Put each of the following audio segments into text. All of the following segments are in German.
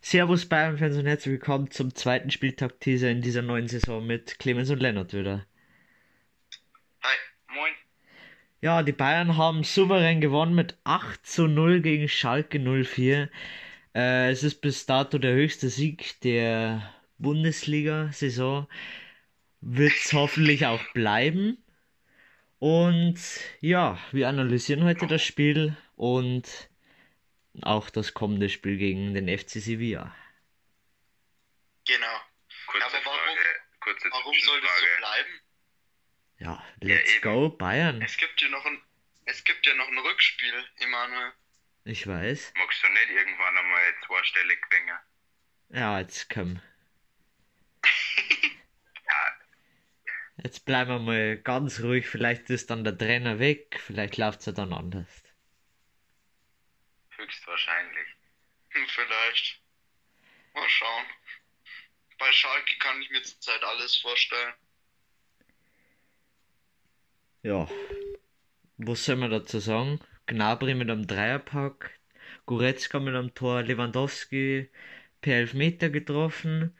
Servus Bayern-Fans und herzlich willkommen zum zweiten Spieltag-Teaser in dieser neuen Saison mit Clemens und Lennart wieder. Hi, moin. Ja, die Bayern haben souverän gewonnen mit 8 zu 0 gegen Schalke 04. Äh, es ist bis dato der höchste Sieg der Bundesliga-Saison. Wird es hoffentlich auch bleiben. Und ja, wir analysieren heute das Spiel und auch das kommende Spiel gegen den FC Sevilla. Genau. Kurze Aber warum- Frage, kurze Warum soll das so bleiben? Ja, let's eben. go Bayern. Es gibt ja noch ein, es gibt ja noch ein Rückspiel, Emanuel. Ich weiß. Magst du nicht irgendwann einmal zweistellig bringen? Ja, jetzt komm. Ja, Jetzt bleiben wir mal ganz ruhig. Vielleicht ist dann der Trainer weg. Vielleicht läuft es ja dann anders. Höchstwahrscheinlich. Hm, vielleicht. Mal schauen. Bei Schalke kann ich mir zurzeit alles vorstellen. Ja. Was soll man dazu sagen? Gnabry mit einem Dreierpack. Goretzka mit einem Tor. Lewandowski per Elfmeter getroffen.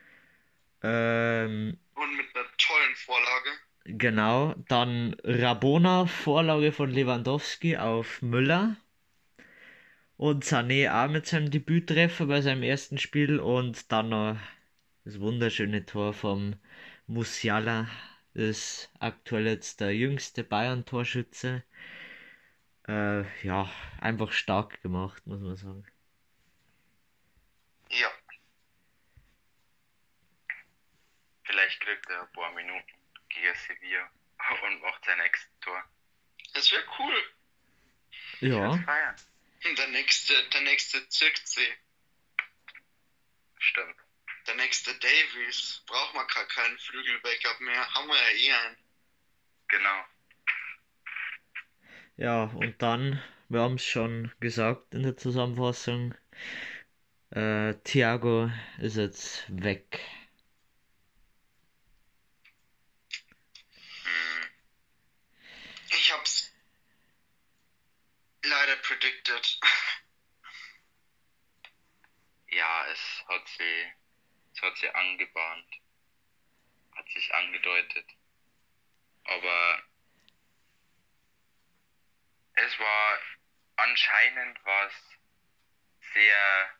Ähm, Und mit einer tollen Vorlage. Genau, dann Rabona, Vorlage von Lewandowski auf Müller. Und Sané auch mit seinem Debüttreffer bei seinem ersten Spiel. Und dann noch das wunderschöne Tor vom Musiala. Ist aktuell jetzt der jüngste Bayern-Torschütze. Äh, ja, einfach stark gemacht, muss man sagen. Ja. Vielleicht kriegt er ein paar Minuten gegen Sevilla und macht sein nächstes Tor. Das wäre cool. Ja, Der nächste, der nächste Zirkzee. Stimmt. Der nächste Davies. Braucht man gar keinen Flügelbackup mehr. Haben wir ja eh einen. Genau. ja, und dann, wir haben es schon gesagt in der Zusammenfassung, äh, Thiago ist jetzt weg. Hm. Ich hab's leider predicted. Ja, es hat sie, es hat sie angebahnt. Hat sich angedeutet. Aber es war anscheinend was sehr,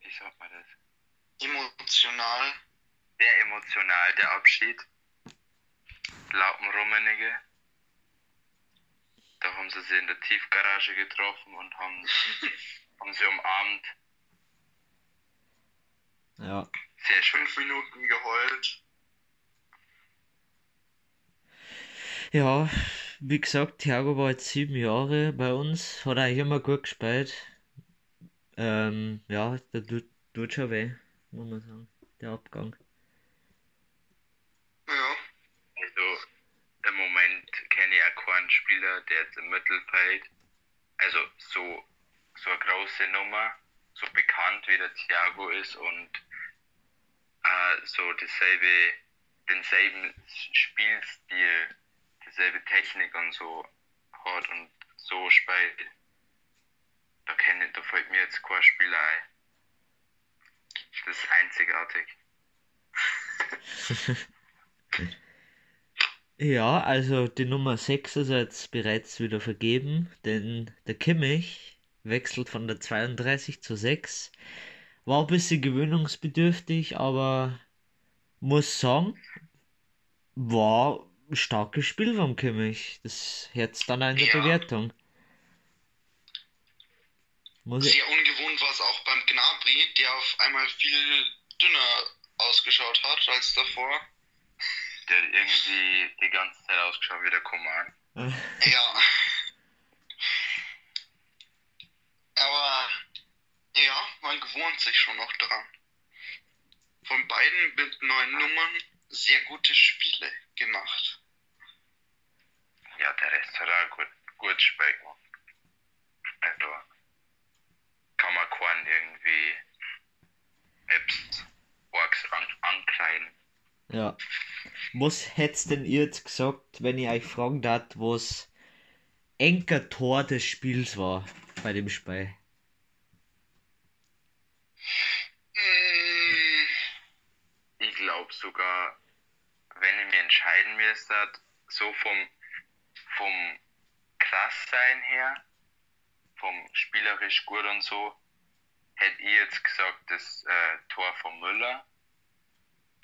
wie sagt man das? Emotional. Sehr emotional, der Abschied. Da haben sie sie in der Tiefgarage getroffen und haben, haben sie umarmt. Ja. Sehr schön. Fünf Minuten geheult. Ja, wie gesagt, Thiago war jetzt sieben Jahre bei uns, hat eigentlich immer gut gespielt. Ähm, ja, der tut, tut schon weh, muss man sagen, der Abgang. Ja. Also im Moment kenne ich auch keinen Spieler, der jetzt im Mittelfeld, also so, so eine große Nummer, so bekannt wie der Thiago ist und äh, so dasselbe, denselben Spielstil, dieselbe Technik und so hat und so spielt. Da, kenne, da fällt mir jetzt kein Spieler ein. Das ist einzigartig. Ja, also die Nummer 6 ist jetzt bereits wieder vergeben, denn der Kimmich wechselt von der 32 zur 6. War ein bisschen gewöhnungsbedürftig, aber muss sagen, war ein starkes Spiel vom Kimmich. Das jetzt dann in der Ja. Bewertung. Muss ich, Sehr ungewohnt war es auch beim Gnabry, der auf einmal viel dünner ausgeschaut hat als davor. Der hat irgendwie die ganze Zeit ausgeschaut wie der Coman. Ja. Aber ja, man gewohnt sich schon noch dran. Von beiden mit neuen Nummern sehr gute Spiele gemacht. Ja, der Rest hat auch gut, gut gemacht. Also, kann man keinen irgendwie selbst an, ankreiden. Ja. Was hättest denn ihr jetzt gesagt, wenn ich euch fragen darf, was enker Tor des Spiels war bei dem Spiel? Äh, ich glaube sogar, wenn ich mir entscheiden müsste, so vom, vom Krasssein her, vom spielerisch gut und so, hätte ich jetzt gesagt, das äh, Tor von Müller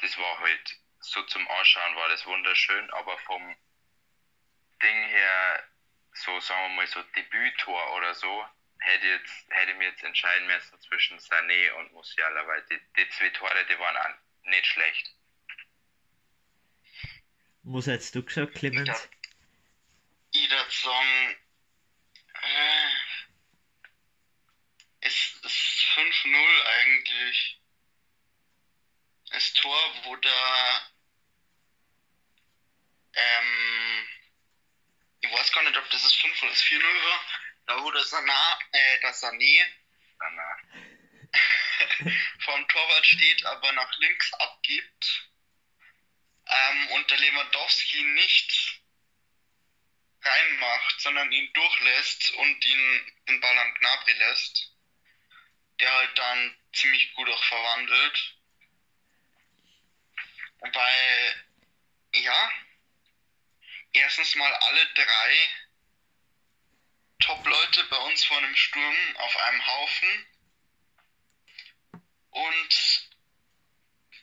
das war halt so zum Anschauen war das wunderschön, aber vom Ding her, so sagen wir mal so Debüttor oder so, hätte, jetzt, hätte ich mir jetzt entscheiden müssen zwischen Sané und Musiala, weil die, die zwei Tore, die waren auch nicht schlecht. Was hättest du gesagt, Clemens? Jeder Song äh, ist, ist 5-0 eigentlich. Das Da ähm, ich weiß gar nicht, ob das das 5 oder das 4-0 war, da wo der Sana, äh, der Sané vom Torwart steht, aber nach links abgibt. Ähm, und der Lewandowski nicht reinmacht, sondern ihn durchlässt und ihn den Ball an Gnabry lässt, der halt dann ziemlich gut auch verwandelt. Weil, ja, erstens mal alle drei Top-Leute bei uns vor einem Sturm auf einem Haufen und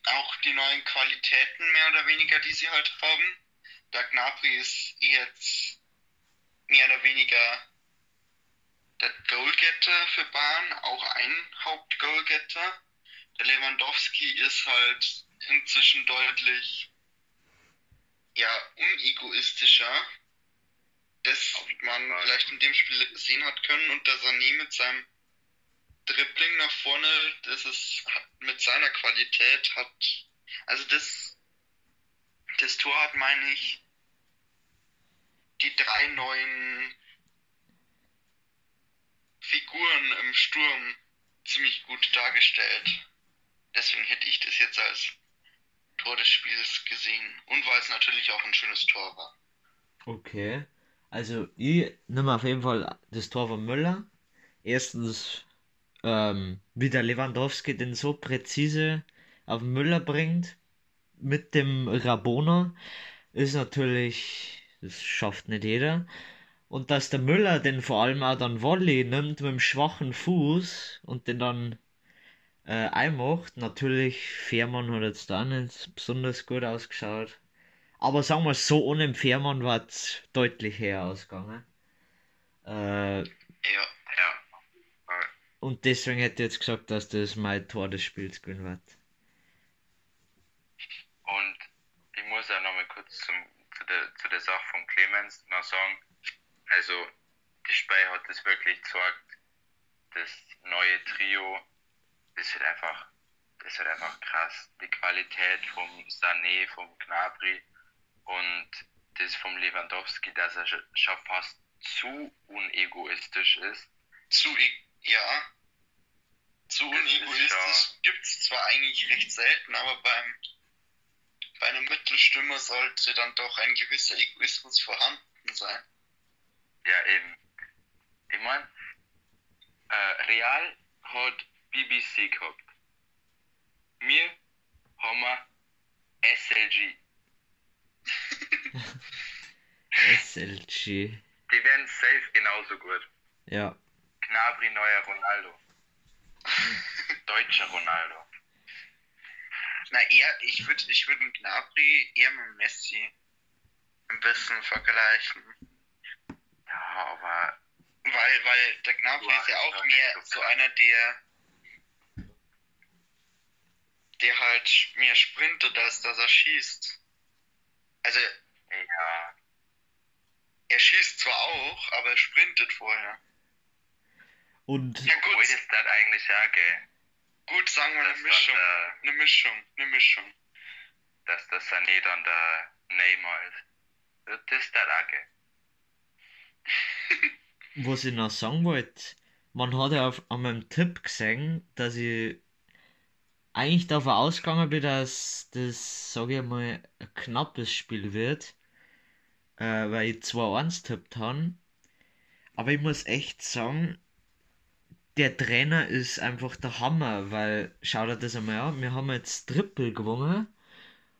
auch die neuen Qualitäten mehr oder weniger, die sie halt haben. Der Gnabry ist jetzt mehr oder weniger der Goalgetter für Bayern, auch ein Hauptgoalgetter. Der Lewandowski ist halt inzwischen deutlich ja, unegoistischer, das man vielleicht in dem Spiel sehen hat können und der Sané mit seinem Dribbling nach vorne, das ist mit seiner Qualität hat, also das, das Tor hat, meine ich, die drei neuen Figuren im Sturm ziemlich gut dargestellt. Deswegen hätte ich das jetzt als Tor des Spiels gesehen. Und weil es natürlich auch ein schönes Tor war. Okay. Also ich nehme auf jeden Fall das Tor von Müller. Erstens, ähm, wie der Lewandowski den so präzise auf Müller bringt mit dem Rabona, ist natürlich, das schafft nicht jeder. Und dass der Müller den vor allem auch dann Volley nimmt mit dem schwachen Fuß und den dann äh, einmacht. Natürlich, Fährmann hat jetzt da nicht besonders gut ausgeschaut. Aber sagen wir so, ohne den Fährmann war es deutlich her ausgegangen. Äh, Ja, Ja. Und deswegen hätte ich jetzt gesagt, dass das mein Tor des Spiels gewinnen wird. Und ich muss auch noch mal kurz zum, zu, der, zu der Sache von Clemens noch sagen, also die Spiel hat das wirklich gezeigt, das neue Trio, das wird einfach, das wird einfach krass. Die Qualität vom Sané, vom Gnabry und das vom Lewandowski, dass er schon- fast zu unegoistisch ist. zu, e- ja, zu Das unegoistisch gibt's zwar eigentlich recht selten, aber beim, bei einem Mittelstürmer sollte dann doch ein gewisser Egoismus vorhanden sein. Ja, eben. Ich mein, äh, Real hat BBC gehabt. Wir haben wir SLG. SLG. Die werden safe genauso gut. Ja. Gnabry, neuer Ronaldo. Deutscher Ronaldo. Na, eher, ich würde ich würd einen Gnabry eher mit Messi ein bisschen vergleichen. Ja, aber Weil, weil der Gnabry Ja, ist ja auch mehr so einer, der der halt mehr sprintet, als dass er schießt. Also, ja, er schießt zwar auch, aber er sprintet vorher. Und Ja gut, wollte es das eigentlich auch gehen, gut sagen wir eine dass dann Mischung. der, Eine Mischung, eine Mischung. dass der Sané dann der Neymar ist. Wird das das auch gehen? was ich noch sagen wollte, man hat ja auf, an meinem Tipp gesehen, dass ich eigentlich davon ausgegangen bin, dass das, sage ich mal, ein knappes Spiel wird, äh, weil ich 2-1 tippt habe. Aber ich muss echt sagen, der Trainer ist einfach der Hammer, weil, schau dir das einmal an, wir haben jetzt Triple gewonnen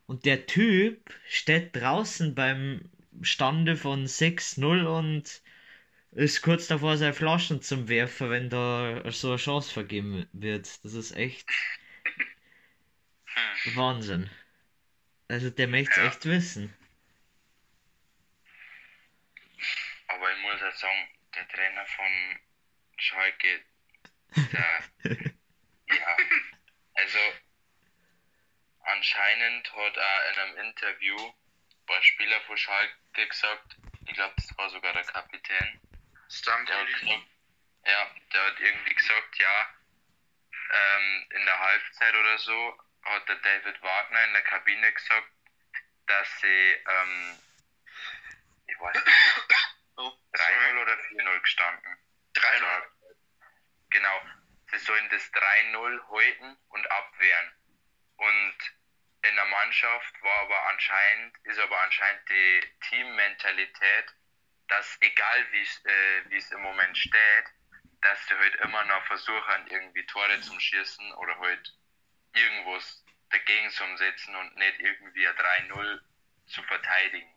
Und der Typ steht draußen beim Stande von 6-0 und ist kurz davor, seine Flaschen zum Werfen, wenn da so eine Chance vergeben wird. Das ist echt Wahnsinn. Also der möchte Ja. echt wissen. Aber ich muss auch sagen, der Trainer von Schalke, der, ja, also anscheinend hat er in einem Interview ein Spieler von Schalke gesagt, ich glaube, das war sogar der Kapitän, gesagt, ja, der hat irgendwie gesagt, ja, ähm, in der Halbzeit oder so hat der David Wagner in der Kabine gesagt, dass sie, ähm, ich weiß nicht, Oh, 3-0 oder 4-0 gestanden. 3-0. Genau. Sie sollen das 3-0 halten und abwehren. Und in der Mannschaft war aber anscheinend, ist aber anscheinend die Teammentalität, dass egal wie es äh, wie es im Moment steht, dass sie halt immer noch versuchen, irgendwie Tore zum Schießen oder halt irgendwas dagegen zu umsetzen und nicht irgendwie ein 3-0 zu verteidigen.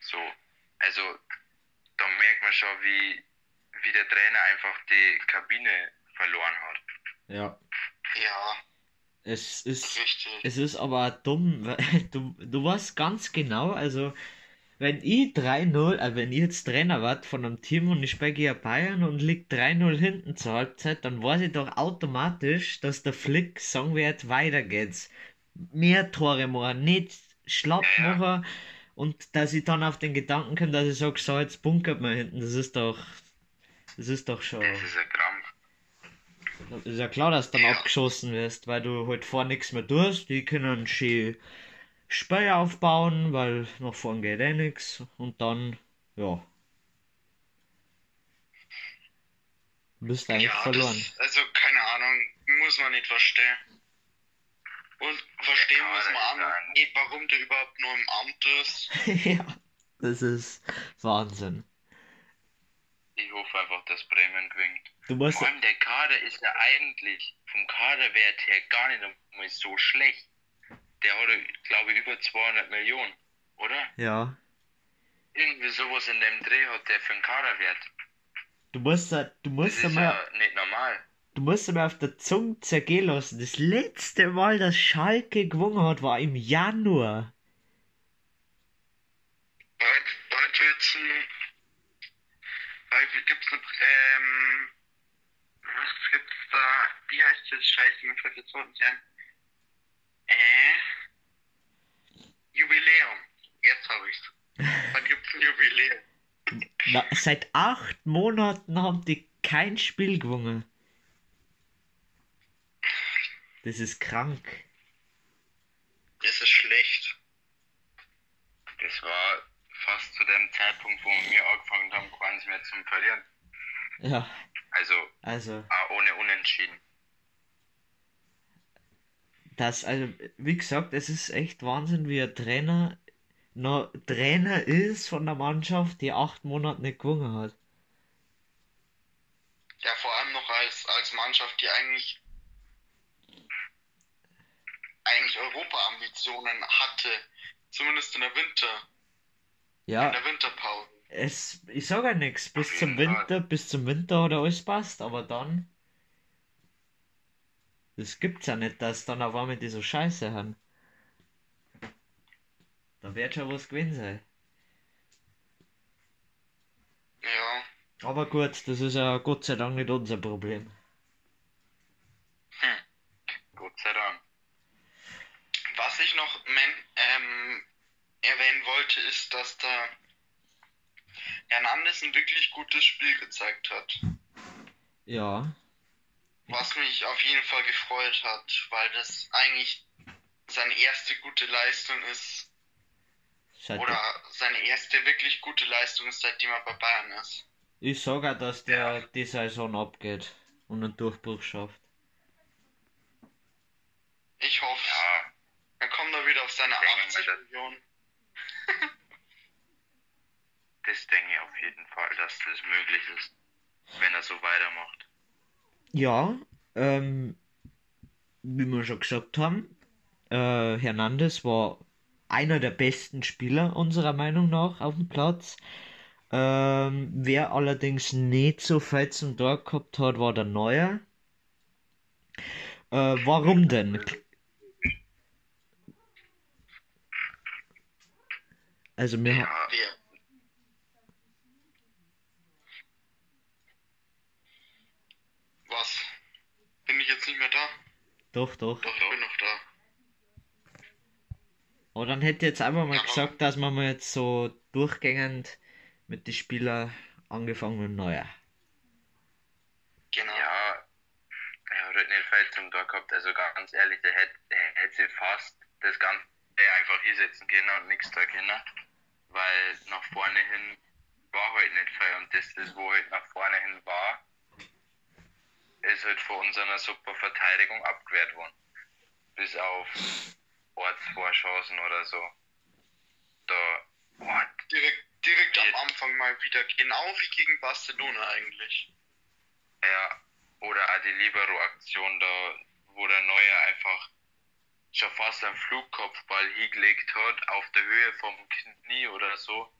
So. Also da merkt man schon, wie, wie der Trainer einfach die Kabine verloren hat. Ja. Ja, Es ist. richtig. Es ist aber dumm, weil du, du weißt ganz genau, also wenn ich 3-0, äh, wenn ich jetzt Trainer wart von einem Team und ich spiele Bayern und liegt 3-0 hinten zur Halbzeit, dann weiß ich doch automatisch, dass der Flick sagen wird, weiter geht's. Mehr Tore machen, nicht schlapp Ja, ja. machen und dass ich dann auf den Gedanken komme, dass ich sage, so jetzt bunkert man hinten, das ist doch, das ist doch schon, Das ist ein Krampf. ist ja klar, dass du dann Ja. abgeschossen wirst, weil du halt vor nichts mehr tust. Die können schön Speer aufbauen, weil nach vorn geht eh nichts. Und dann, ja. Bist eigentlich Ja, verloren. das, also keine Ahnung, muss man nicht verstehen. Und verstehen Ja, muss man auch noch nicht, warum der überhaupt nur im Amt ist. ja, das ist Wahnsinn. Ich hoffe einfach, dass Bremen gewinnt. Du musst, Vor allem der Kader ist ja eigentlich vom Kaderwert her gar nicht so schlecht. Der hat, glaube ich, über 200 Millionen, oder? ja, Irgendwie sowas in dem Dreh hat der für einen Kaderwert. du musst, du Das musst ist einmal, ja nicht normal. du musst einmal auf der Zunge zergehen lassen. Das letzte Mal, dass Schalke gewonnen hat, war im Januar. Bald wird's ein. Gibt's eine. Ähm. Was gibt's da? Wie heißt das? Scheiße, mir fällt jetzt nicht ein. Äh. Jubiläum. Jetzt habe ich's. Wann gibt's ein Jubiläum? Na, seit acht Monaten haben die kein Spiel gewonnen. Das ist krank. Das ist schlecht. Das war fast zu dem Zeitpunkt, wo wir angefangen haben, keins mehr zum Verlieren. Ja, Also also, auch ohne Unentschieden. Das, also, wie gesagt, es ist echt Wahnsinn, wie ein Trainer noch Trainer ist von der Mannschaft, die acht Monate nicht gewonnen hat. Ja, vor allem noch als, als Mannschaft, die eigentlich eigentlich Europa-Ambitionen hatte. Zumindest in der Winter, in Ja, der Winterpause. es, ich sage ja nichts, bis zum. Winter, bis zum Winter hat alles passt, aber dann, das gibt's ja nicht, dass dann auf einmal die so Scheiße haben. Da wird schon was gewesen sein. Ja, Aber gut, das ist ja Gott sei Dank nicht unser Problem. Gott sei Dank. was ich noch ähm, erwähnen wollte, ist, dass da Hernandez ein wirklich gutes Spiel gezeigt hat. Ja, Was mich auf jeden Fall gefreut hat, weil das eigentlich seine erste gute Leistung ist. seit Oder seine erste wirklich gute Leistung ist, seitdem er bei Bayern ist. ich sage auch, dass der die Saison abgeht und einen Durchbruch schafft. Ich hoffe, Ja, er kommt da wieder auf seine wir 80 das. Millionen. das denke ich auf jeden Fall, dass das möglich ist, wenn er so weitermacht. Ja, ähm, wie wir schon gesagt haben, Äh, Hernandez war einer der besten Spieler unserer Meinung nach auf dem Platz. Ähm, wer allerdings nicht so viel zum Tor gehabt hat, war der Neuer. Äh, warum denn? Also wir, Ja, Wer? Was? Bin ich jetzt nicht mehr da? Doch, doch. Doch, ich bin noch da. Aber dann hätte ich jetzt einfach mal Ja. gesagt, dass wir mal jetzt so durchgängend mit den Spielern angefangen mit Neuer. Genau. ja, er hat halt nicht viel zum Tor gehabt. Also ganz ehrlich, der hätte, der hätte fast das Ganze einfach hinsetzen können und nichts da können. Weil nach vorne hin war halt nicht viel. Und das, das wo halt nach vorne hin war, ist halt von unserer super Verteidigung abgewehrt worden. Bis auf ein, zwei Chancen oder so. Da, boah, Direkt, direkt am. Anfang mal wieder. Genau wie gegen Barcelona eigentlich. Ja, oder auch die Libero-Aktion da, wo der Neue einfach schon fast einen Flugkopfball hingelegt hat, auf der Höhe vom Knie oder so,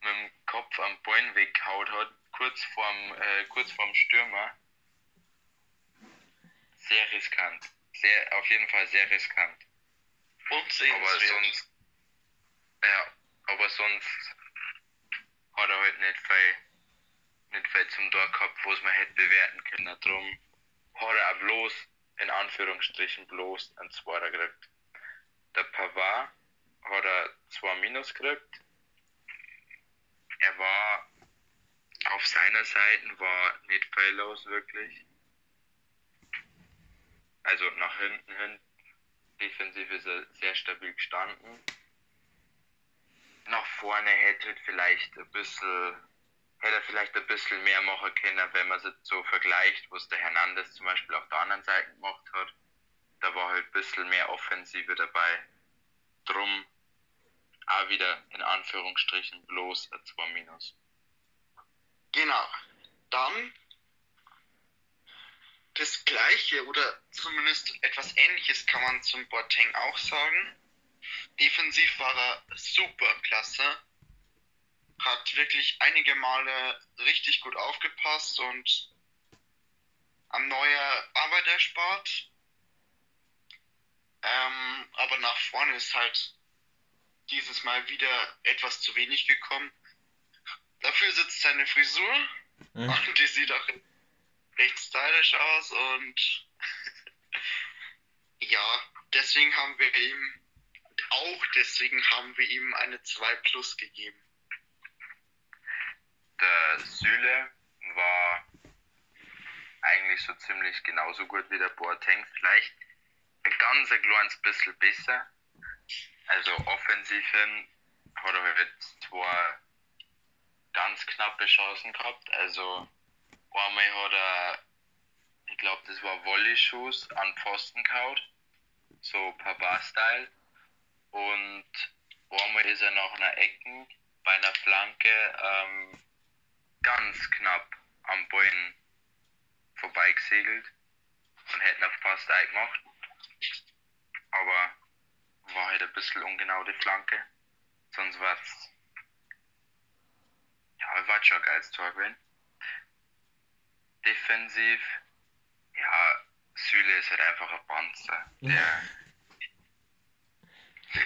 mit dem Kopf am Bein weggehaut hat, kurz vorm, äh, kurz vorm Stürmer. Sehr riskant. Sehr, auf jeden Fall sehr riskant. Und Aber sehenswert. sonst, ja, aber sonst hat er halt nicht viel, nicht viel zum Tor gehabt, was man hätte bewerten können. Darum hat er auch bloß, in Anführungsstrichen bloß, einen Zweiter gekriegt. Der Pavard hat er zwei Minus gekriegt. Er war auf seiner Seite war nicht viel los, wirklich. Also nach hinten hin defensiv ist er sehr stabil gestanden. Nach vorne hätte vielleicht ein bisschen, hätte er vielleicht ein bisschen mehr machen können, wenn man es so vergleicht, was der Hernandez zum Beispiel auf der anderen Seite gemacht hat. Da war halt ein bisschen mehr Offensive dabei. Drum auch wieder in Anführungsstrichen bloß ein 2 Minus. Genau. Dann das gleiche oder zumindest etwas ähnliches kann man zum Boateng auch sagen. Defensiv war er super klasse. Hat wirklich einige Male richtig gut aufgepasst und am Neuer Arbeit erspart. Ähm, aber nach vorne ist halt dieses Mal wieder etwas zu wenig gekommen. Dafür sitzt seine Frisur Äh, und die sieht auch recht stylisch aus und ja, deswegen haben wir ihm, auch deswegen haben wir ihm eine 2 Plus gegeben. Der Süle war eigentlich so ziemlich genauso gut wie der Boateng. Vielleicht ein ganz ein kleines bisschen besser. Also offensiv hat er halt zwei ganz knappe Chancen gehabt. Also einmal hat er, ich glaube, das war Volley-Schuss an Pfosten gehaut. So Papa-Style. Und einmal ist er nach einer Ecken bei einer Flanke ähm, ganz knapp am Bein vorbeigesegelt und hätten er fast eingemacht. Aber war halt ein bisschen ungenau die Flanke. Sonst war's ja, war schon ein geiles Tor gewesen. Defensiv, ja, Süle ist halt einfach ein Panzer. Der,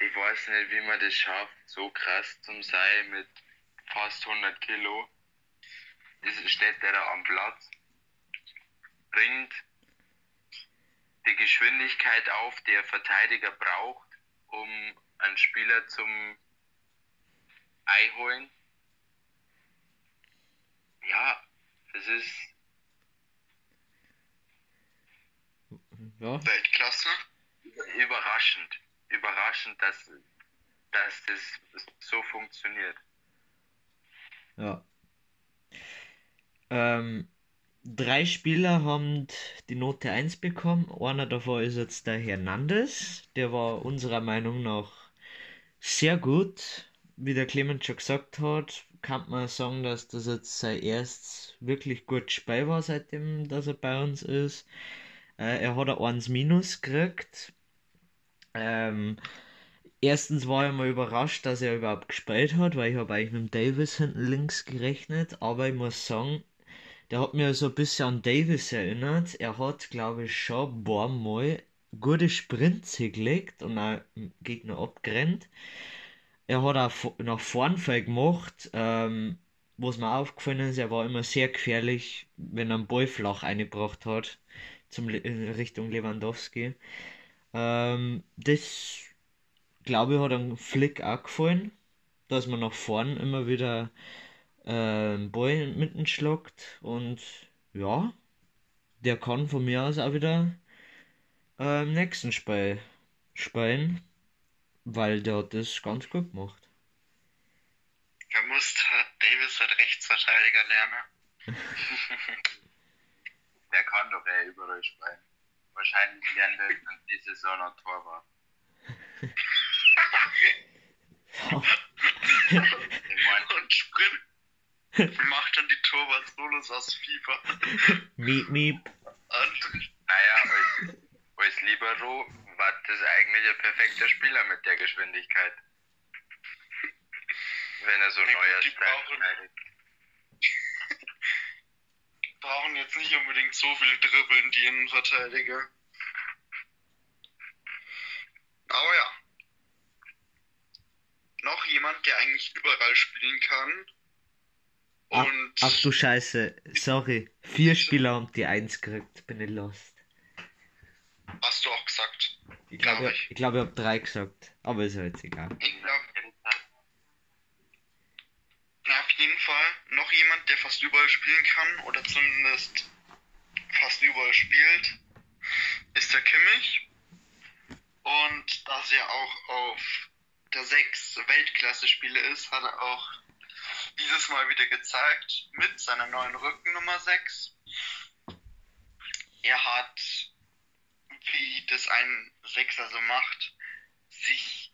ich weiß nicht, wie man das schafft, so krass zum sein mit fast 100 Kilo. Ist, steht der da am Platz, bringt die Geschwindigkeit auf, die ein Verteidiger braucht, um einen Spieler zum Ei holen. Ja, das ist ja, Weltklasse. überraschend. Überraschend, dass, dass das so funktioniert. ja. Ähm, drei Spieler haben die Note 1 bekommen. Einer davon ist jetzt der Hernandez. Der war unserer Meinung nach sehr gut. Wie der Clement schon gesagt hat, kann man sagen, dass das jetzt sein erstes wirklich gutes Spiel war, seitdem dass er bei uns ist. Äh, er hat ein 1 Minus gekriegt. Ähm, erstens war ich mal überrascht, dass er überhaupt gespielt hat, weil ich habe eigentlich mit dem Davis hinten links gerechnet, aber ich muss sagen, der hat mir so ein bisschen an Davis erinnert. Er hat, glaube ich, schon ein paar Mal gute Sprints hingelegt und auch Gegner abgerennt. Er hat auch nach vorn viel gemacht. Ähm, was mir aufgefallen ist, er war immer sehr gefährlich, wenn er einen Ball flach eingebracht hat, zum in Richtung Lewandowski. Ähm, das, glaube ich, hat einem Flick auch gefallen, dass man nach vorn immer wieder äh, einen Ball mitten schlagt und ja, der kann von mir aus auch wieder äh, im nächsten Spiel spielen, weil der hat das ganz gut gemacht. Er muss Davis Rechtsverteidiger lernen. der kann doch eher überall spielen. Wahrscheinlich lernt er dann die Saison noch Torwart. Und Sprint macht dann die Torwart-Solos aus FIFA. Miep, miep. Und Naja, als, als Libero war das eigentlich ein perfekter Spieler mit der Geschwindigkeit. Wenn er so neuer Style brauchen- jetzt nicht unbedingt so viel dribbeln, die Innenverteidiger. Aber ja. Noch jemand, der eigentlich überall spielen kann. Ach, Und ach du Scheiße, sorry. Vier Spieler haben die Eins gekriegt, bin ich lost. hast du auch gesagt. Ich Glaub glaube, ich. ich, glaube, ich habe drei gesagt, aber ist ja jetzt egal. Ich glaube, auf jeden Fall noch jemand, der fast überall spielen kann oder zumindest fast überall spielt, ist der Kimmich. Und dass er auch auf der 6 Weltklasse-Spiele ist, hat er auch dieses Mal wieder gezeigt mit seiner neuen Rückennummer 6. Er hat, wie das ein Sechser so macht, sich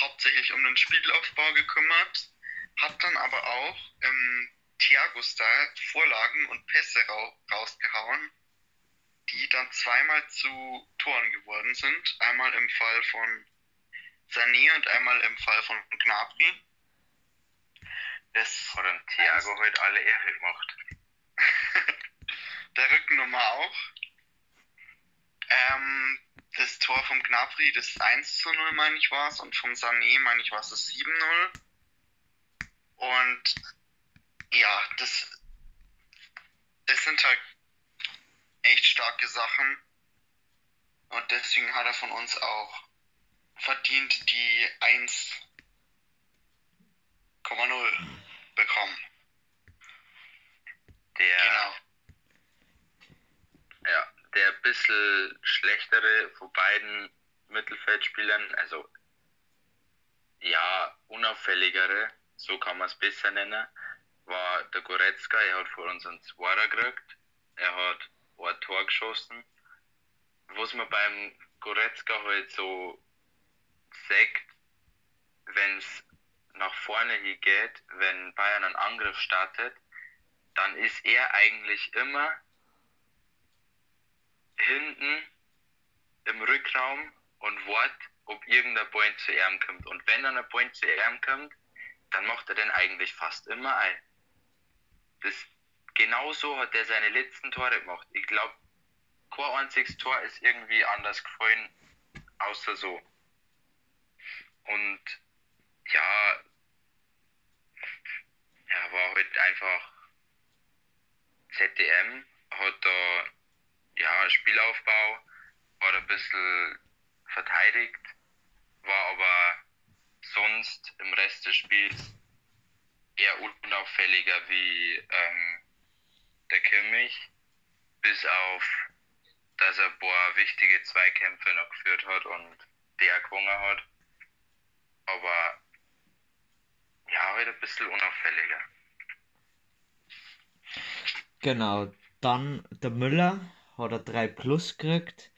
hauptsächlich um den Spielaufbau gekümmert, hat dann aber auch im Thiago-Style Vorlagen und Pässe rau rausgehauen, die dann zweimal zu Toren geworden sind. Einmal im Fall von Sané und einmal im Fall von Gnabry. Das Hat dann Thiago heute alle Ehre gemacht. der Rückennummer auch. Ähm, das Tor vom Gnabry, das 1 zu 0, meine ich war es, und vom Sané, meine ich, war es das 7-0. Und ja, das, das sind halt echt starke Sachen. Und deswegen hat er von uns auch verdient die 1,0 bekommen. Der, Genau. ja, der bisschen schlechtere von beiden Mittelfeldspielern, also ja, unauffälligere, so kann man es besser nennen, war der Goretzka. Er hat vor uns einen Zwarer gekriegt. Er hat ein Tor geschossen. Was man beim Goretzka halt so sagt, wenn es nach vorne hin geht, wenn Bayern einen Angriff startet, dann ist er eigentlich immer hinten im Rückraum und wart, ob irgendein Point zu ihm kommt. Und wenn dann ein Point zu ihm kommt, dann macht er den eigentlich fast immer ein. Das, genauso hat er seine letzten Tore gemacht. Ich glaube, kein einziges Tor ist irgendwie anders gefallen, außer so. Und ja, er war halt einfach ZDM, hat da ja Spielaufbau, hat ein bisschen verteidigt, war aber sonst im Rest des Spiels eher unauffälliger wie ähm, der Kimmich, bis auf, dass er paar wichtige Zweikämpfe noch geführt hat und der gewonnen hat. Aber ja, halt ein bisschen unauffälliger. Genau, dann der Müller hat er 3 Plus gekriegt.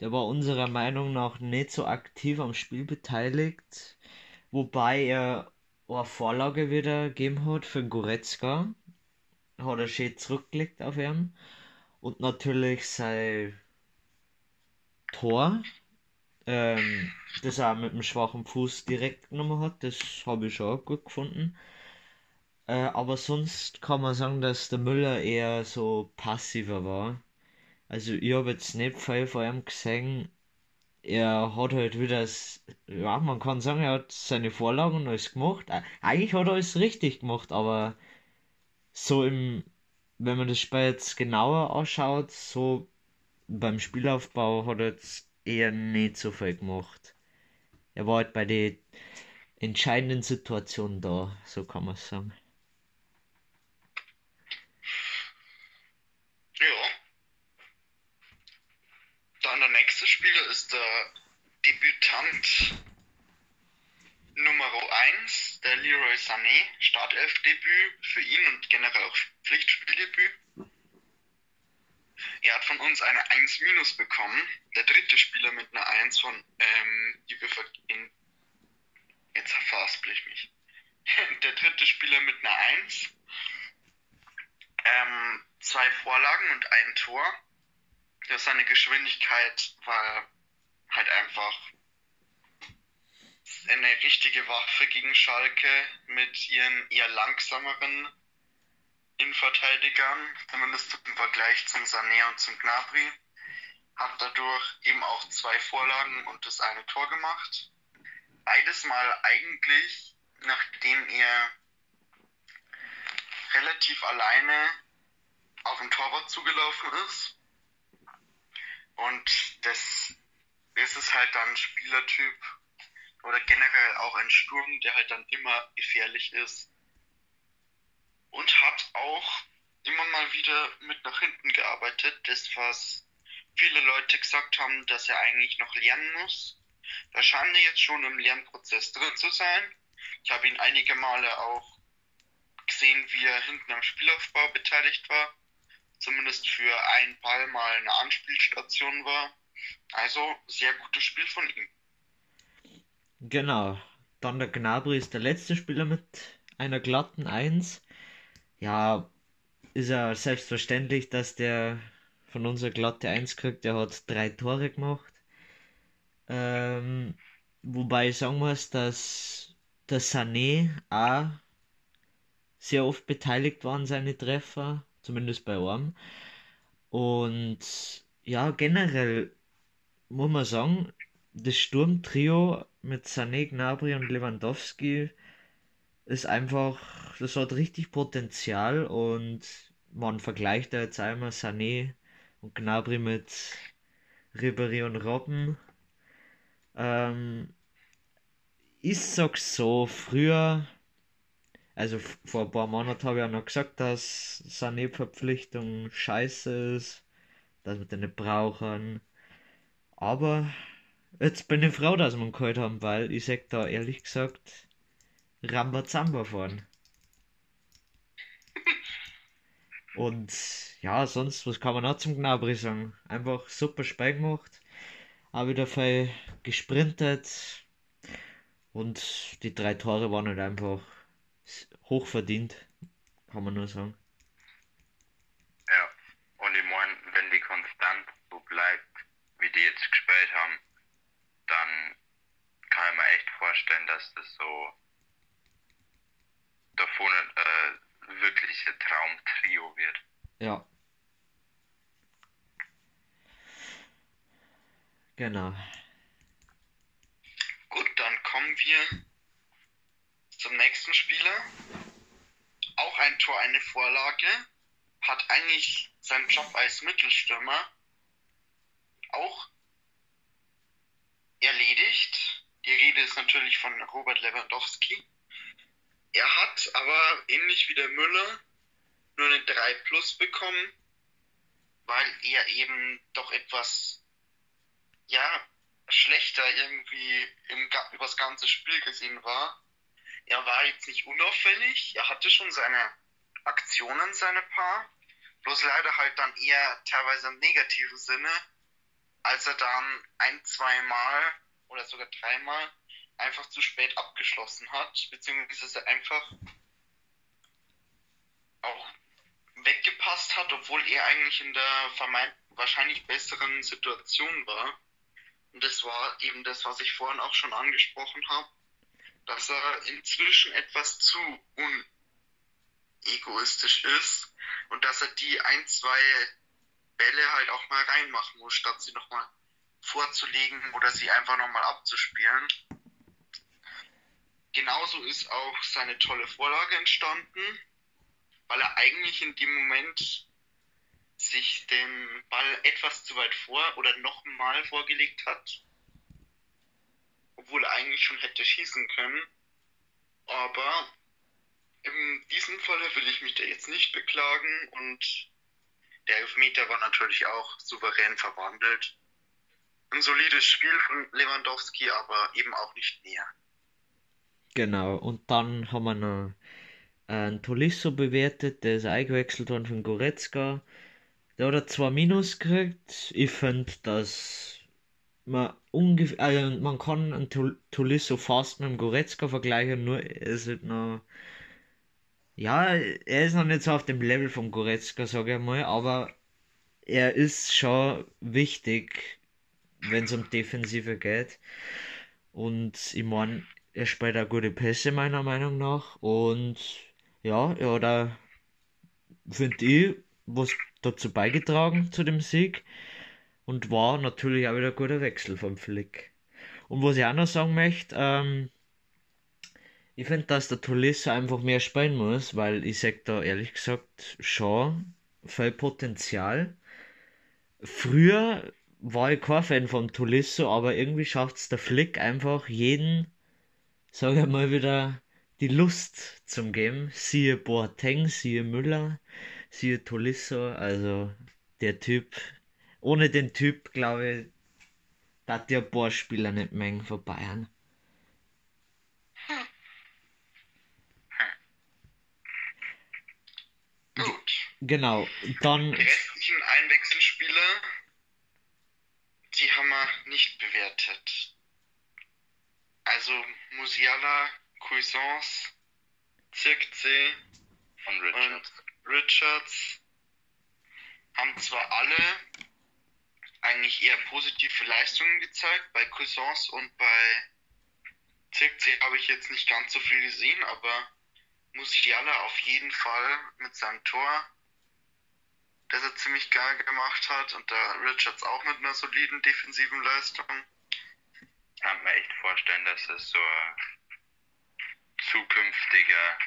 Der war unserer Meinung nach nicht so aktiv am Spiel beteiligt, wobei er eine Vorlage wieder gegeben hat für Goretzka. Hat er schön zurückgelegt auf ihn. Und natürlich sein Tor, ähm, das er mit dem schwachen Fuß direkt genommen hat. Das habe ich schon gut gefunden. Äh, aber sonst kann man sagen, dass der Müller eher so passiver war. Also ich habe jetzt nicht viel von ihm gesehen. Er hat halt wieder, ja, man kann sagen, er hat seine Vorlagen und alles gemacht. Eigentlich hat er alles richtig gemacht, aber so im, wenn man das Spiel jetzt genauer anschaut, so beim Spielaufbau hat er jetzt eher nicht so viel gemacht. Er war halt bei den entscheidenden Situationen da, so kann man sagen. Ja. Dann der nächste Spieler ist der Debütant Nummer 1, der Leroy Sané. Startelfdebüt für ihn und generell auch Pflichtspieldebüt. Er hat von uns eine 1 minus bekommen. Der dritte Spieler mit einer 1 von, ähm, die wir in, jetzt verfaspel ich mich. Der dritte Spieler mit einer 1. Ähm, zwei Vorlagen und ein Tor. Ja, seine Geschwindigkeit war halt einfach eine richtige Waffe gegen Schalke mit ihren eher langsameren Innenverteidigern, zumindest im Vergleich zum Sané und zum Gnabry. Hat dadurch eben auch zwei Vorlagen und das eine Tor gemacht. Beides mal eigentlich, nachdem er relativ alleine auf den Torwart zugelaufen ist. Und das, ist halt dann Spielertyp oder generell auch ein Sturm, der halt dann immer gefährlich ist und hat auch immer mal wieder mit nach hinten gearbeitet. Das, was viele Leute gesagt haben, dass er eigentlich noch lernen muss. Da scheint er jetzt schon im Lernprozess drin zu sein. Ich habe ihn einige Male auch gesehen, wie er hinten am Spielaufbau beteiligt war. Zumindest für einen Ball mal eine Anspielstation war. Also sehr gutes Spiel von ihm. Genau. Dann der Gnabry ist der letzte Spieler mit einer glatten 1 ja, ist ja selbstverständlich, dass der von unserer glatte 1 kriegt. Der hat drei Tore gemacht. Ähm, wobei ich sagen muss, dass der Sané auch sehr oft beteiligt war an seine Treffer, zumindest bei einem. Und ja, generell muss man sagen, das Sturmtrio mit Sané, Gnabry und Lewandowski ist einfach, das hat richtig Potenzial und man vergleicht da jetzt einmal Sané und Gnabry mit Ribéry und Robben. Ähm, ich sag's so, früher, also vor ein paar Monaten habe ich ja noch gesagt, dass Sané-Verpflichtung scheiße ist, dass wir den nicht brauchen. Aber jetzt bin ich froh, dass wir ihn geholt haben, weil ich sag da ehrlich gesagt, Rambazamba fahren. Und ja, sonst, was kann man noch zum Gnabry sagen? Einfach super Spiel gemacht. Auch wieder viel gesprintet. Und die drei Tore waren halt einfach hochverdient. Kann man nur sagen. Ja, und ich meine, wenn die konstant so bleibt, wie die jetzt gespielt haben, dann kann ich mir echt vorstellen, dass das so davon äh, wirkliche Traumtrio wird. Ja. Genau. Gut, dann kommen wir zum nächsten Spieler. Auch ein Tor, eine Vorlage. Hat eigentlich seinen Job als Mittelstürmer auch erledigt. Die Rede ist natürlich von Robert Lewandowski. Er hat aber ähnlich wie der Müller nur eine 3 Plus bekommen, weil er eben doch etwas, ja, schlechter irgendwie im, übers ganze Spiel gesehen war. Er war jetzt nicht unauffällig, er hatte schon seine Aktionen, seine paar, bloß leider halt dann eher teilweise im negativen Sinne, als er dann ein, zwei Mal oder sogar dreimal einfach zu spät abgeschlossen hat, beziehungsweise einfach auch weggepasst hat, obwohl er eigentlich in der wahrscheinlich besseren Situation war. Und das war eben das, was ich vorhin auch schon angesprochen habe, dass er inzwischen etwas zu unegoistisch ist und dass er die ein, zwei Bälle halt auch mal reinmachen muss, statt sie nochmal vorzulegen oder sie einfach nochmal abzuspielen. Genauso ist auch seine tolle Vorlage entstanden, weil er eigentlich in dem Moment sich den Ball etwas zu weit vor oder nochmal vorgelegt hat, obwohl er eigentlich schon hätte schießen können. Aber in diesem Falle will ich mich da jetzt nicht beklagen und der Elfmeter war natürlich auch souverän verwandelt. Ein solides Spiel von Lewandowski, aber eben auch nicht mehr. Genau, und dann haben wir noch einen Tolisso bewertet, der ist eingewechselt worden von Goretzka. Der hat er zwar Minus gekriegt, ich finde, dass man ungefähr, also man kann einen Tolisso fast mit dem Goretzka vergleichen, nur er ist halt noch, ja, er ist noch nicht so auf dem Level von Goretzka, sage ich mal, aber er ist schon wichtig, wenn es um Defensive geht. Und ich meine, er spielt auch gute Pässe meiner Meinung nach. Und ja, hat auch, finde ich, was dazu beigetragen zu dem Sieg. Und war natürlich auch wieder ein guter Wechsel vom Flick. Und was ich auch noch sagen möchte, ähm, ich finde, dass der Tolisso einfach mehr spielen muss, weil ich sag da ehrlich gesagt schon viel Potenzial. Früher war ich kein Fan von Tolisso, aber irgendwie schafft es der Flick einfach jeden sage ich mal wieder, die Lust zum geben. Siehe Boateng, siehe Müller, siehe Tolisso, also der Typ. Ohne den Typ, glaube ich, da der ein paar Spieler nicht mengen von Bayern. Gut. Genau, dann. Die restlichen Einwechselspieler, die haben wir nicht bewertet. Also Musiala, Cuisance, Zirkzee und Richards. und Richards haben zwar alle eigentlich eher positive Leistungen gezeigt, bei Cuisance und bei Zirkzee habe ich jetzt nicht ganz so viel gesehen, aber Musiala auf jeden Fall mit seinem Tor, das er ziemlich geil gemacht hat. Und der Richards auch mit einer soliden defensiven Leistung. Kann mir echt vorstellen, dass es so ein zukünftiger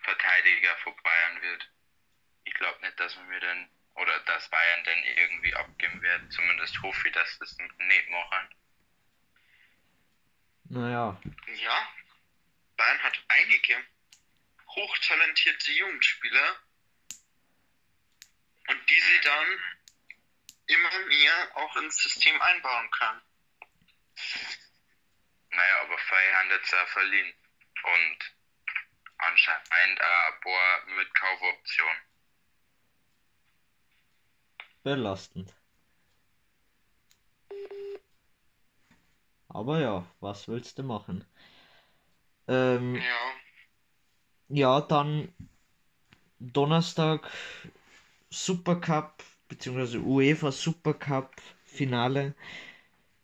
Verteidiger von Bayern wird. Ich glaube nicht, dass wir den oder dass Bayern den irgendwie abgeben wird. Zumindest hoffe ich, dass das nicht machen. Naja. Ja, Bayern hat einige hochtalentierte Jugendspieler und die sie dann immer mehr auch ins System einbauen kann. Naja, aber Fei haben jetzt auch verliehen. Und anscheinend auch ein paar mit Kaufoption. Belastend. Aber ja, was willst du machen? Ähm, Ja, ja, dann Donnerstag Supercup beziehungsweise UEFA Supercup Finale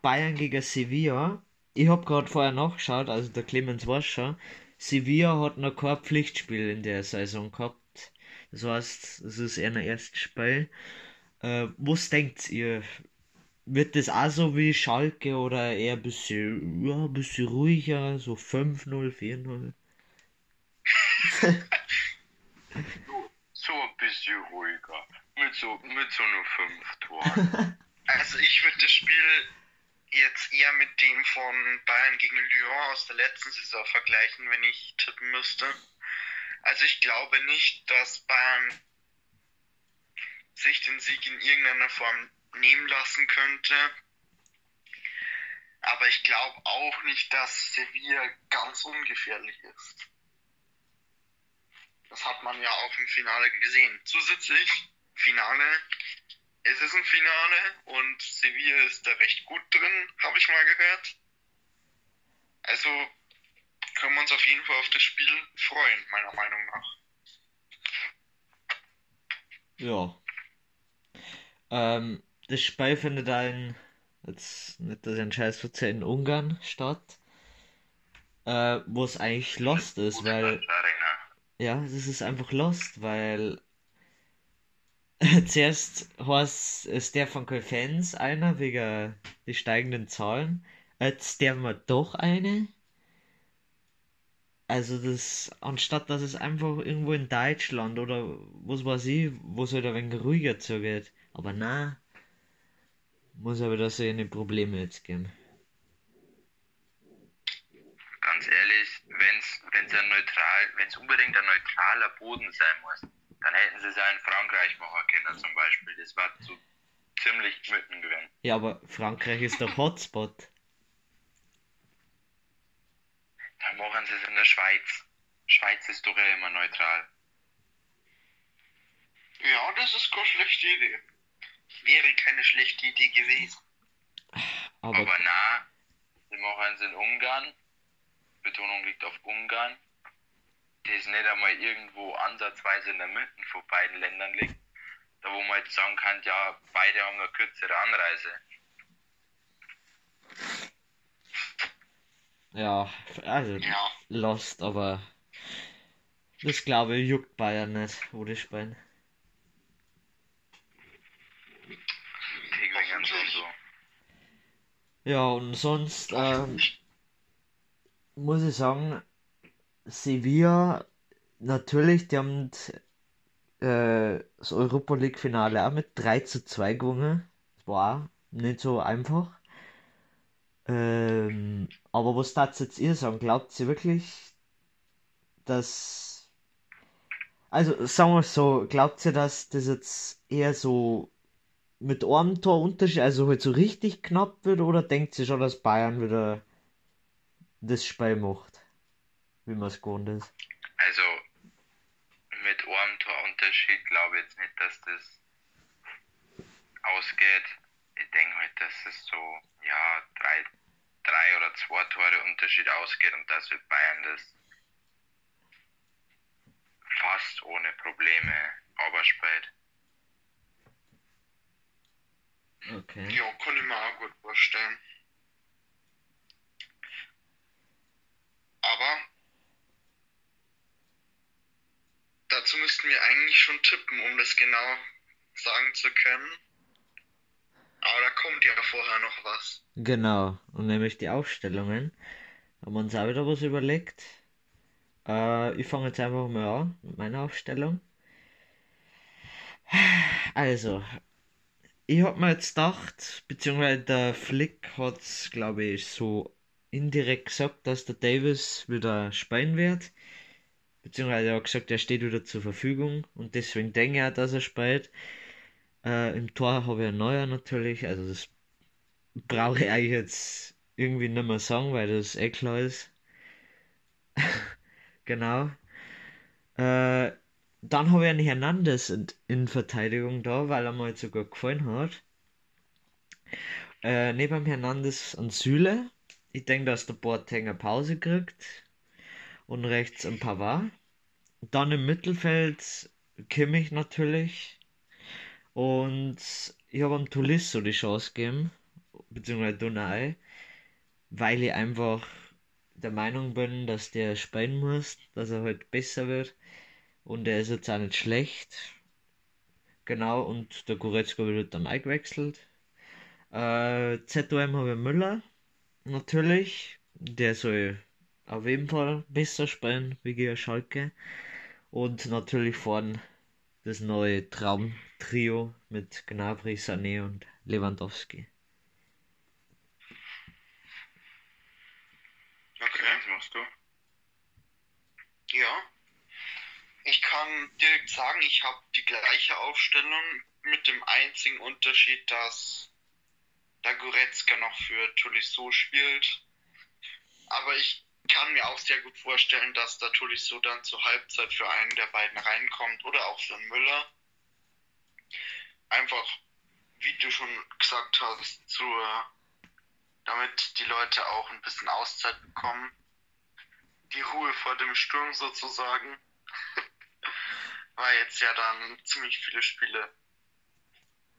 Bayern gegen Sevilla. Ich habe gerade vorher nachgeschaut, also der Clemens war schon. Sevilla hat noch kein Pflichtspiel in der Saison gehabt. Das heißt, es ist eher ein erstes Spiel. Äh, was denkt ihr? Wird das auch so wie Schalke oder eher ein bisschen, ja, ein bisschen ruhiger, so 5-0, 4-0? So ein bisschen ruhiger. Mit so, mit so nur fünf Toren. also ich würde das Spiel jetzt eher mit dem von Bayern gegen Lyon aus der letzten Saison vergleichen, wenn ich tippen müsste. Also ich glaube nicht, dass Bayern sich den Sieg in irgendeiner Form nehmen lassen könnte. Aber ich glaube auch nicht, dass Sevilla ganz ungefährlich ist. Das hat man ja auch im Finale gesehen. Zusätzlich, Finale, es ist ein Finale und Sevilla ist da recht gut drin, habe ich mal gehört. Also können wir uns auf jeden Fall auf das Spiel freuen, meiner Meinung nach. Ja. Ähm, das Spiel findet ein, jetzt nicht, dass ich einen Scheiß verzeihe, in Ungarn statt. Äh, wo es eigentlich lost ist, weil, ja, es ist einfach lost, weil zuerst heißt es der von kein Fans einer wegen die steigenden Zahlen. Jetzt der wir doch eine. Also das, anstatt dass es einfach irgendwo in Deutschland oder was weiß ich, wo es halt ein wenig ruhiger zugeht. Aber na, muss aber da so eine Probleme jetzt geben. Ganz ehrlich, wenn's, wenn's ein neutral, wenn's unbedingt ein neutraler Boden sein muss, dann hätten sie es ja in Frankreich machen können zum Beispiel. Das war so ziemlich mitten gewesen. Ja, aber Frankreich ist der Hotspot. Dann machen sie es in der Schweiz. Schweiz ist doch ja immer neutral. Ja, das ist keine schlechte Idee. Wäre keine schlechte Idee gewesen. Aber Aber na, sie machen es in Ungarn. Betonung liegt auf Ungarn. Das nicht einmal irgendwo ansatzweise in der Mitte von beiden Ländern liegt. Da wo man jetzt sagen kann, ja, beide haben eine kürzere Anreise. ja, also Ja. lost, aber das glaube ich juckt Bayern nicht, wo die spielen. Und so. Ja, und sonst ähm, muss ich sagen, Sevilla, natürlich, die haben äh, das Europa League Finale auch mit 3 zu 2 gewonnen. Das war auch nicht so einfach. Ähm, aber was tat jetzt ihr sagen? Glaubt ihr wirklich, dass. Also, sagen wir es so, glaubt ihr, dass das jetzt eher so mit einem Torunterschied, also halt so richtig knapp wird, oder denkt ihr schon, dass Bayern wieder das Spiel macht? Wie man es gewohnt ist. Also mit einem Torunterschied glaube ich jetzt nicht, dass das ausgeht. Ich denke halt, dass es so, ja, drei, drei oder zwei Tore Unterschied ausgeht und dass mit Bayern das fast ohne Probleme überspielt. Okay. Ja, kann ich mir auch gut vorstellen. Aber dazu müssten wir eigentlich schon tippen, um das genau sagen zu können. Aber da kommt ja vorher noch was. Genau, und nämlich die Aufstellungen. Haben wir uns auch wieder was überlegt. Äh, ich fange jetzt einfach mal an mit meiner Aufstellung. Also, ich hab mir jetzt gedacht, beziehungsweise der Flick hat's, glaube ich, so indirekt gesagt, dass der Davis wieder spielen wird. Beziehungsweise er hat gesagt, er steht wieder zur Verfügung und deswegen denke ich auch, dass er spielt. Äh, Im Tor habe ich einen Neuer natürlich, also das brauche ich eigentlich jetzt irgendwie nicht mehr sagen, weil das eh klar ist. genau. Äh, dann habe ich einen Hernandez in, in Verteidigung da, weil er mir jetzt sogar gefallen hat. Äh, neben Hernandez und Süle. Ich denke, dass der Boateng eine Pause kriegt. Und rechts ein Pavard. Dann im Mittelfeld Kimmich natürlich. Und ich habe am Tolisso die Chance gegeben, beziehungsweise Donai, weil ich einfach der Meinung bin, dass der spielen muss, dass er halt besser wird. Und er ist jetzt auch nicht schlecht. Genau, und der Goretzka wird dann eingewechselt. Äh, ZOM habe ich Müller, natürlich. Der soll auf jeden Fall besser spielen wie gegen Schalke. Und natürlich vorn das neue Traumtrio mit Gnabry, Sané und Lewandowski. Okay. Machst du? Ja. Ich kann direkt sagen, ich habe die gleiche Aufstellung mit dem einzigen Unterschied, dass der Goretzka noch für Tolisso spielt. Aber ich kann mir auch sehr gut vorstellen, dass der Tolisso dann zur Halbzeit für einen der beiden reinkommt oder auch für Müller. Einfach, wie du schon gesagt hast, zur, damit die Leute auch ein bisschen Auszeit bekommen. Die Ruhe vor dem Sturm sozusagen. Weil jetzt ja dann ziemlich viele Spiele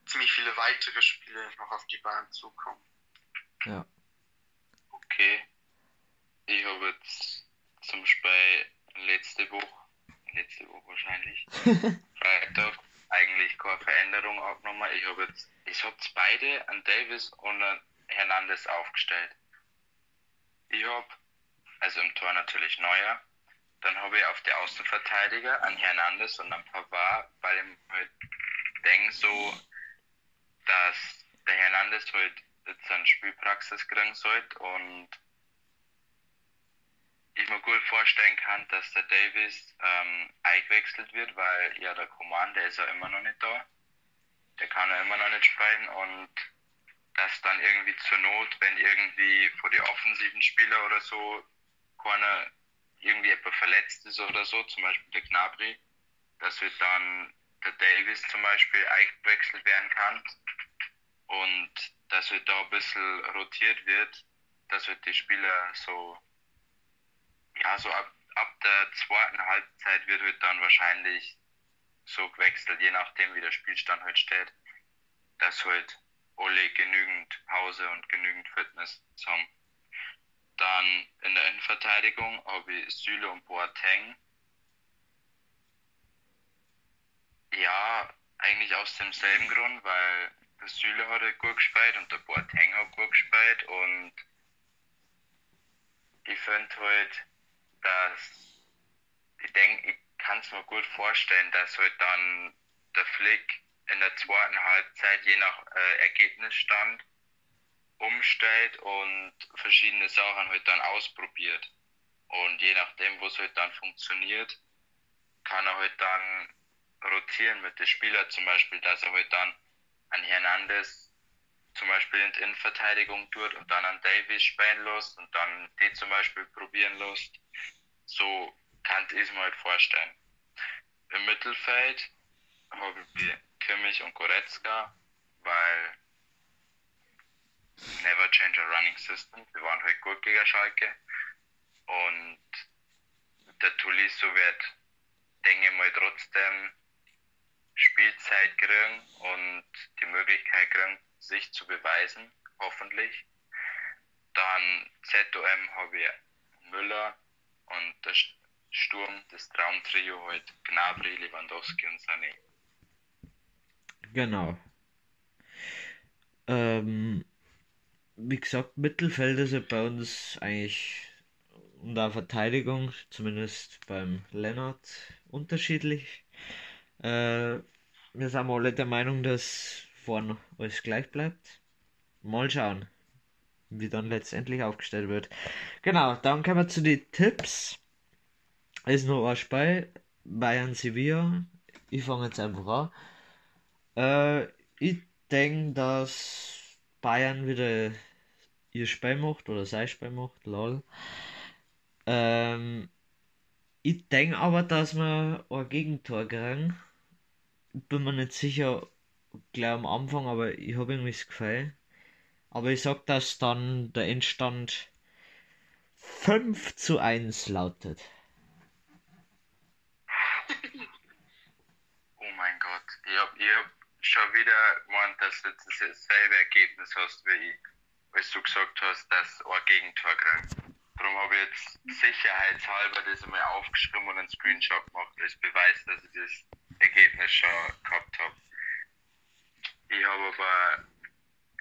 ziemlich viele weitere Spiele noch auf die Bayern zukommen. Ja. Okay. Ich habe jetzt zum Spiel letzte Woche, letzte Woche wahrscheinlich, Freitag, eigentlich keine Veränderung abgenommen. Ich habe jetzt, ich habe beide an Davis und an Hernandez aufgestellt. Ich habe, also im Tor natürlich Neuer, dann habe ich auf die Außenverteidiger an Hernandez und an Pavard, weil ich halt denke so, dass der Hernandez halt jetzt an Spielpraxis kriegen sollte und ich mir gut vorstellen kann, dass der Davis ähm, eingewechselt wird, weil ja der Command, der ist ja immer noch nicht da. Der kann ja immer noch nicht spielen und dass dann irgendwie zur Not, wenn irgendwie vor die offensiven Spieler oder so keiner irgendwie etwa verletzt ist oder so, zum Beispiel der Gnabry, dass wird dann der Davis zum Beispiel eingewechselt werden kann und dass wird da ein bisschen rotiert wird, dass wird die Spieler so ja, so ab, ab der zweiten Halbzeit wird halt dann wahrscheinlich so gewechselt, je nachdem wie der Spielstand halt steht, dass halt alle genügend Pause und genügend Fitness haben. Dann in der Innenverteidigung habe ich Süle und Boateng. Ja, eigentlich aus demselben Grund, weil der Süle hat halt gut gespielt und der Boateng hat gut gespielt und ich finde halt, dass ich denke, ich kann es mir gut vorstellen, dass halt dann der Flick in der zweiten Halbzeit je nach äh, Ergebnisstand umstellt und verschiedene Sachen halt dann ausprobiert. Und je nachdem, wo es halt dann funktioniert, kann er halt dann rotieren mit den Spielern zum Beispiel, dass er halt dann an Hernandez zum Beispiel in die Innenverteidigung tut und dann an Davis spielen lässt und dann die zum Beispiel probieren lässt. So kann ich es mir halt vorstellen. Im Mittelfeld haben wir Kimmich und Goretzka, weil never change a running system. Wir waren halt gut gegen Schalke. Und der Tuliso wird, denke ich mal, trotzdem Spielzeit kriegen und die Möglichkeit kriegen, sich zu beweisen, hoffentlich. Dann ZOM habe ich Müller und der Sturm, das Traumtrio halt Gnabry, Lewandowski und Sané. Genau. Ähm, wie gesagt, Mittelfeld ist ja bei uns eigentlich und auch Verteidigung, zumindest beim Lennart, unterschiedlich. Äh, wir sind alle der Meinung, dass vorne alles gleich bleibt. Mal schauen, wie dann letztendlich aufgestellt wird. Genau, dann kommen wir zu den Tipps. Ist noch ein Spiel, Bayern Sevilla. Ich fange jetzt einfach an. Äh, ich denke, dass Bayern wieder ihr Spiel macht oder sein Spiel macht, lol. Ähm, ich denke aber, dass wir ein Gegentor kriegen. Bin mir nicht sicher, gleich am Anfang, aber ich habe irgendwie das Gefühl. Aber ich sag, dass dann der Endstand 5 zu 1 lautet. oh mein Gott, ich hab, ich hab schon wieder gemeint, dass du jetzt dasselbe Ergebnis hast wie ich, als du gesagt hast, dass ein Gegentor kriegt. Darum habe ich jetzt sicherheitshalber das einmal aufgeschrieben und einen Screenshot gemacht, als Beweis, dass ich das Ergebnis schon gehabt habe. Ich habe aber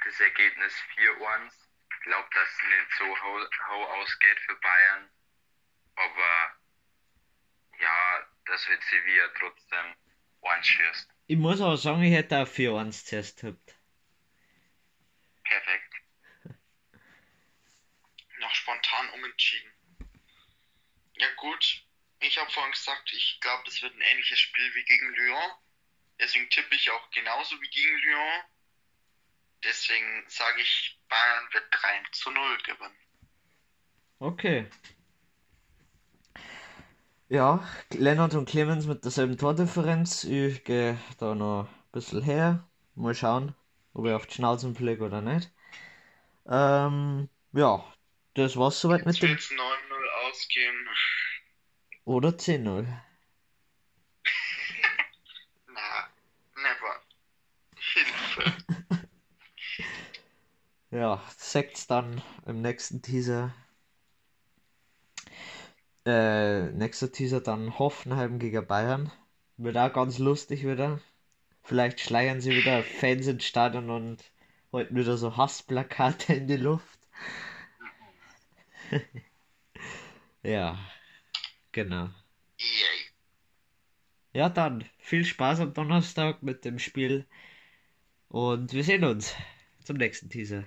das Ergebnis 4-1. Ich glaube, dass es nicht so hoch ausgeht für Bayern. Aber ja, dass wird Sevilla trotzdem 1 schießt. Ich muss aber sagen, ich hätte auch 4-1 zuerst gehabt. Perfekt. Noch spontan umentschieden. Ja gut, ich habe vorhin gesagt, ich glaube, das wird ein ähnliches Spiel wie gegen Lyon. Deswegen tippe ich auch genauso wie gegen Lyon. Deswegen sage ich, Bayern wird 3 zu 0 gewinnen. Okay. Ja, Lennart und Clemens mit derselben Tordifferenz. Ich gehe da noch ein bisschen her. Mal schauen, ob ich auf die Schnauzen fliege oder nicht. Ähm, ja, das war's soweit mit Jetzt dem. wird 9-0 ausgehen. Oder 10-0. Na, never. Hin. hoffe. Ja, sagt's dann im nächsten Teaser. Äh, nächster Teaser dann Hoffenheim gegen Bayern. Wird auch ganz lustig wieder. Vielleicht schleiern sie wieder Fans ins Stadion und halten wieder so Hassplakate in die Luft. ja, genau. Ja, dann viel Spaß am Donnerstag mit dem Spiel und wir sehen uns zum nächsten Teaser.